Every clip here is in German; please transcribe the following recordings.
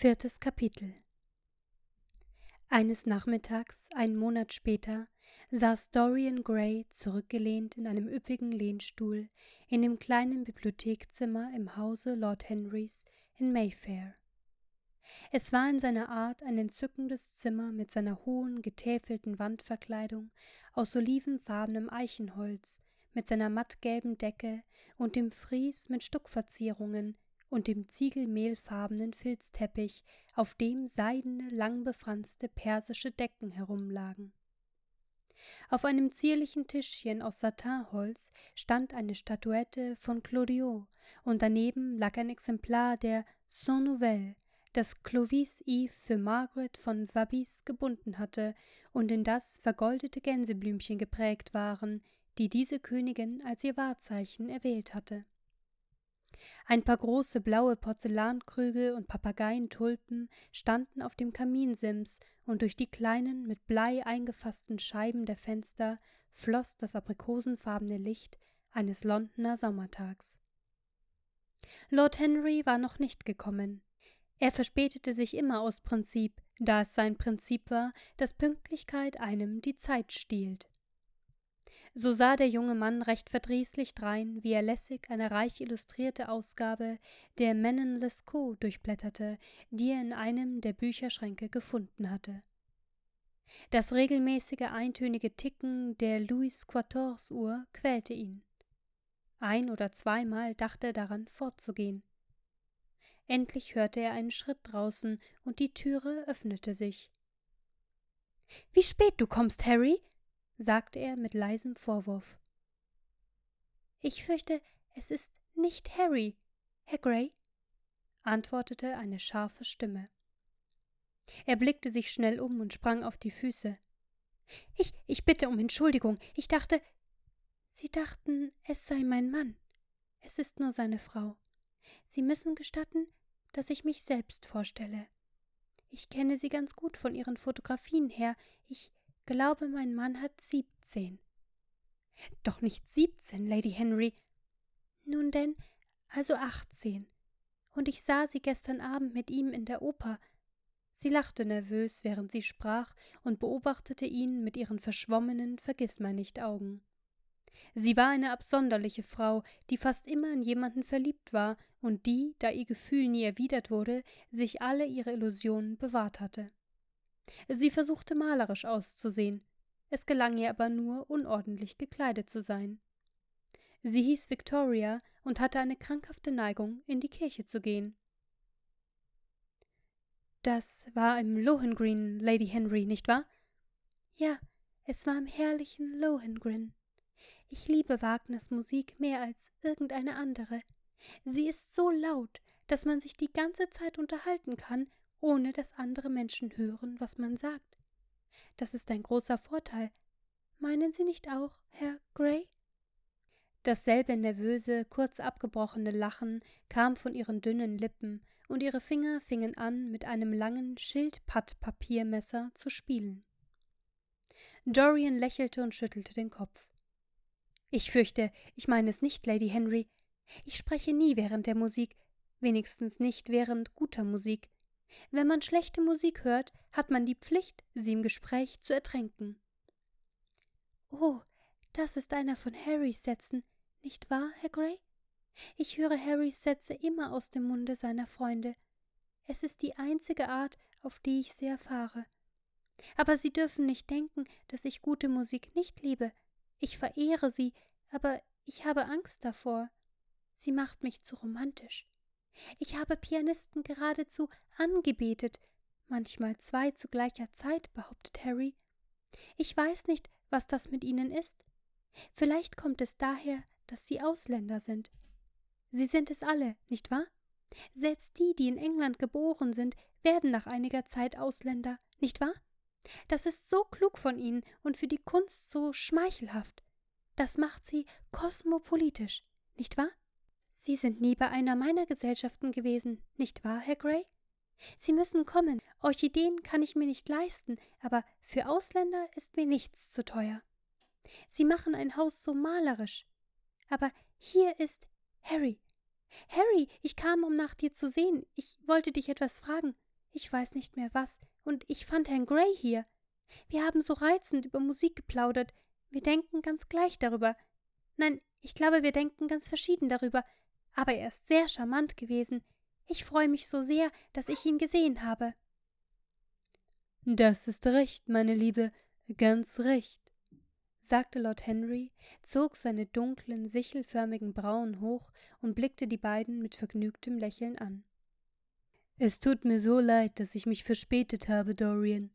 Viertes Kapitel Eines Nachmittags, einen Monat später, saß Dorian Gray zurückgelehnt in einem üppigen Lehnstuhl in dem kleinen Bibliothekzimmer im Hause Lord Henrys in Mayfair. Es war in seiner Art ein entzückendes Zimmer mit seiner hohen, getäfelten Wandverkleidung aus olivenfarbenem Eichenholz, mit seiner mattgelben Decke und dem Fries mit Stuckverzierungen, und dem ziegelmehlfarbenen Filzteppich, auf dem seidene, langbefranste persische Decken herumlagen. Auf einem zierlichen Tischchen aus Satinholz stand eine Statuette von Clodiot und daneben lag ein Exemplar der Cent Nouvelles, das Clovis Yves für Margaret von Vabis gebunden hatte und in das vergoldete Gänseblümchen geprägt waren, die diese Königin als ihr Wahrzeichen erwählt hatte. Ein paar große blaue Porzellankrüge und Papageientulpen standen auf dem Kaminsims, und durch die kleinen, mit Blei eingefassten Scheiben der Fenster floss das aprikosenfarbene Licht eines Londoner Sommertags. Lord Henry war noch nicht gekommen. Er verspätete sich immer aus Prinzip, da es sein Prinzip war, dass Pünktlichkeit einem die Zeit stiehlt. So sah der junge Mann recht verdrießlich drein, wie er lässig eine reich illustrierte Ausgabe der Menon Lescaut durchblätterte, die er in einem der Bücherschränke gefunden hatte. Das regelmäßige eintönige Ticken der Louis Quatorze Uhr quälte ihn. Ein oder zweimal dachte er daran, fortzugehen. Endlich hörte er einen Schritt draußen und die Türe öffnete sich. Wie spät du kommst, Harry, sagte er mit leisem Vorwurf. Ich fürchte, es ist nicht Harry, Herr Gray, antwortete eine scharfe Stimme. Er blickte sich schnell um und sprang auf die Füße. Ich, ich bitte um Entschuldigung. Ich dachte. Sie dachten, es sei mein Mann. Es ist nur seine Frau. Sie müssen gestatten, dass ich mich selbst vorstelle. Ich kenne sie ganz gut von ihren Fotografien her. Ich glaube, mein Mann hat siebzehn. Doch nicht siebzehn, Lady Henry. Nun denn, also achtzehn. Und ich sah sie gestern Abend mit ihm in der Oper. Sie lachte nervös, während sie sprach, und beobachtete ihn mit ihren verschwommenen Vergißmeinnicht-Augen. Sie war eine absonderliche Frau, die fast immer in jemanden verliebt war und die, da ihr Gefühl nie erwidert wurde, sich alle ihre Illusionen bewahrt hatte. Sie versuchte malerisch auszusehen, es gelang ihr aber nur, unordentlich gekleidet zu sein. Sie hieß Victoria und hatte eine krankhafte Neigung, in die Kirche zu gehen. Das war im Lohengrin, Lady Henry, nicht wahr? Ja, es war im herrlichen Lohengrin. Ich liebe Wagners Musik mehr als irgendeine andere. Sie ist so laut, dass man sich die ganze Zeit unterhalten kann, ohne dass andere Menschen hören, was man sagt. Das ist ein großer Vorteil. Meinen Sie nicht auch, Herr Gray? Dasselbe nervöse, kurz abgebrochene Lachen kam von ihren dünnen Lippen, und ihre Finger fingen an, mit einem langen Schildpattpapiermesser zu spielen. Dorian lächelte und schüttelte den Kopf. Ich fürchte, ich meine es nicht, Lady Henry. Ich spreche nie während der Musik, wenigstens nicht während guter Musik. Wenn man schlechte Musik hört, hat man die Pflicht, sie im Gespräch zu ertränken. Oh, das ist einer von Harrys Sätzen, nicht wahr, Herr Gray? Ich höre Harrys Sätze immer aus dem Munde seiner Freunde. Es ist die einzige Art, auf die ich sie erfahre. Aber Sie dürfen nicht denken, dass ich gute Musik nicht liebe. Ich verehre sie, aber ich habe Angst davor. Sie macht mich zu romantisch. Ich habe Pianisten geradezu angebetet, manchmal zwei zu gleicher Zeit, behauptet Harry. Ich weiß nicht, was das mit ihnen ist. Vielleicht kommt es daher, dass sie Ausländer sind. Sie sind es alle, nicht wahr? Selbst die, die in England geboren sind, werden nach einiger Zeit Ausländer, nicht wahr? Das ist so klug von ihnen und für die Kunst so schmeichelhaft. Das macht sie kosmopolitisch, nicht wahr? Sie sind nie bei einer meiner Gesellschaften gewesen, nicht wahr, Herr Gray? Sie müssen kommen. Orchideen kann ich mir nicht leisten, aber für Ausländer ist mir nichts zu teuer. Sie machen ein Haus so malerisch. Aber hier ist Harry. Harry, ich kam, um nach dir zu sehen. Ich wollte dich etwas fragen. ich weiß nicht mehr was, und ich fand Herrn Gray hier. Wir haben so reizend über Musik geplaudert. Wir denken ganz gleich darüber. Nein, ich glaube, wir denken ganz verschieden darüber. Aber er ist sehr charmant gewesen. Ich freue mich so sehr, dass ich ihn gesehen habe. Das ist recht, meine Liebe, ganz recht, sagte Lord Henry, zog seine dunklen, sichelförmigen Brauen hoch und blickte die beiden mit vergnügtem Lächeln an. Es tut mir so leid, dass ich mich verspätet habe, Dorian.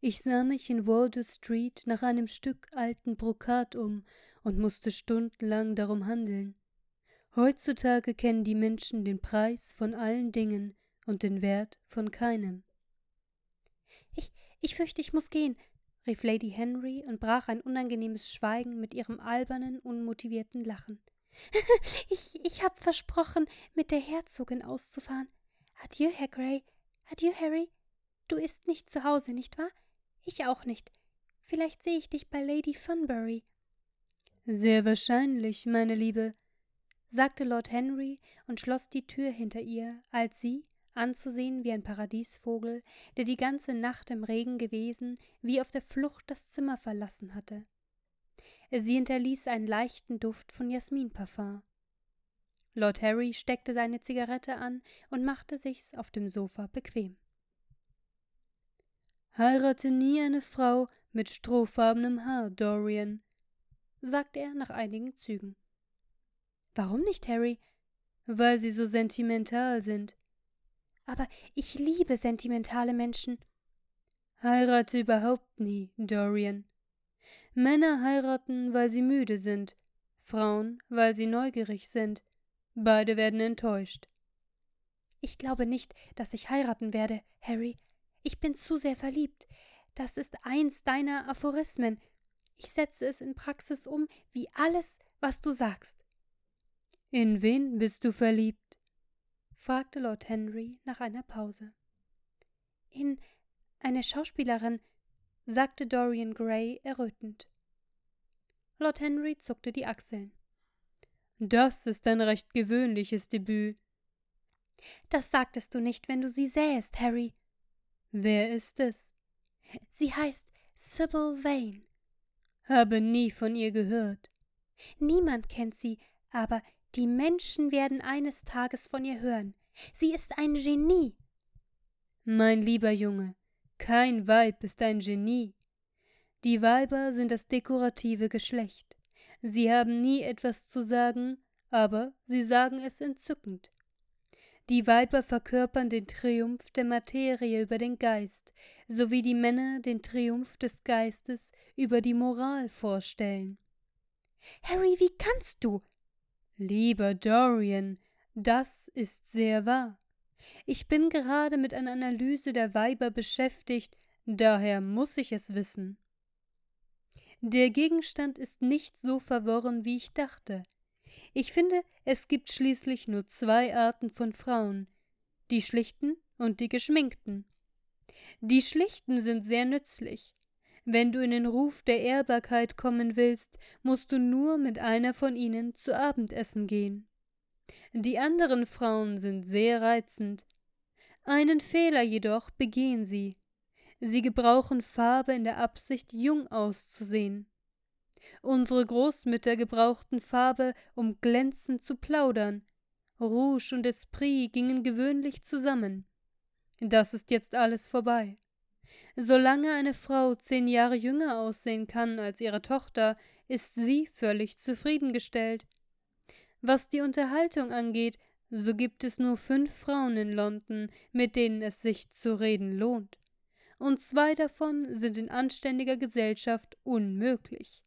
Ich sah mich in Wardour Street nach einem Stück alten Brokat um und musste stundenlang darum handeln. Heutzutage kennen die Menschen den Preis von allen Dingen und den Wert von keinem. Ich, ich fürchte, ich muss gehen, rief Lady Henry und brach ein unangenehmes Schweigen mit ihrem albernen, unmotivierten Lachen. ich, ich hab versprochen, mit der Herzogin auszufahren. Adieu, Herr Gray. Adieu, Harry. Du isst nicht zu Hause, nicht wahr? Ich auch nicht. Vielleicht sehe ich dich bei Lady Funbury. Sehr wahrscheinlich, meine Liebe, sagte Lord Henry und schloss die Tür hinter ihr, als sie, anzusehen wie ein Paradiesvogel, der die ganze Nacht im Regen gewesen, wie auf der Flucht das Zimmer verlassen hatte. Sie hinterließ einen leichten Duft von Jasminparfum. Lord Harry steckte seine Zigarette an und machte sich's auf dem Sofa bequem. Heirate nie eine Frau mit strohfarbenem Haar, Dorian, sagte er nach einigen Zügen. Warum nicht, Harry? Weil sie so sentimental sind. Aber ich liebe sentimentale Menschen. Heirate überhaupt nie, Dorian. Männer heiraten, weil sie müde sind, Frauen, weil sie neugierig sind. Beide werden enttäuscht. Ich glaube nicht, dass ich heiraten werde, Harry. Ich bin zu sehr verliebt. Das ist eins deiner Aphorismen. Ich setze es in Praxis um, wie alles, was du sagst. In wen bist du verliebt? fragte Lord Henry nach einer Pause. In eine Schauspielerin, sagte Dorian Gray errötend. Lord Henry zuckte die Achseln. Das ist ein recht gewöhnliches Debüt. Das sagtest du nicht, wenn du sie sähest, Harry. Wer ist es? Sie heißt Sybil Vane. Habe nie von ihr gehört. Niemand kennt sie, aber die Menschen werden eines Tages von ihr hören. Sie ist ein Genie. Mein lieber Junge, kein Weib ist ein Genie. Die Weiber sind das dekorative Geschlecht. Sie haben nie etwas zu sagen, aber sie sagen es entzückend. Die Weiber verkörpern den Triumph der Materie über den Geist, so wie die Männer den Triumph des Geistes über die Moral vorstellen. Harry, wie kannst du? Lieber Dorian, das ist sehr wahr. Ich bin gerade mit einer Analyse der Weiber beschäftigt, daher muss ich es wissen. Der Gegenstand ist nicht so verworren, wie ich dachte. Ich finde, es gibt schließlich nur zwei Arten von Frauen, die schlichten und die geschminkten. Die schlichten sind sehr nützlich. Wenn du in den Ruf der Ehrbarkeit kommen willst, musst du nur mit einer von ihnen zu Abendessen gehen. Die anderen Frauen sind sehr reizend. Einen Fehler jedoch begehen sie. Sie gebrauchen Farbe in der Absicht, jung auszusehen. Unsere Großmütter gebrauchten Farbe, um glänzend zu plaudern. Rouge und Esprit gingen gewöhnlich zusammen. Das ist jetzt alles vorbei. Solange eine Frau zehn Jahre jünger aussehen kann als ihre Tochter, ist sie völlig zufriedengestellt. Was die Unterhaltung angeht, so gibt es nur fünf Frauen in London, mit denen es sich zu reden lohnt. Und zwei davon sind in anständiger Gesellschaft unmöglich.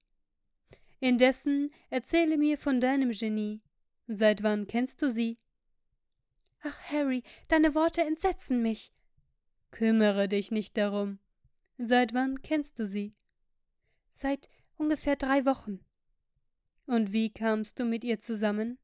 Indessen erzähle mir von deinem Genie. Seit wann kennst du sie? Ach, Harry, deine Worte entsetzen mich. Kümmere dich nicht darum. Seit wann kennst du sie? Seit ungefähr drei Wochen. Und wie kamst du mit ihr zusammen?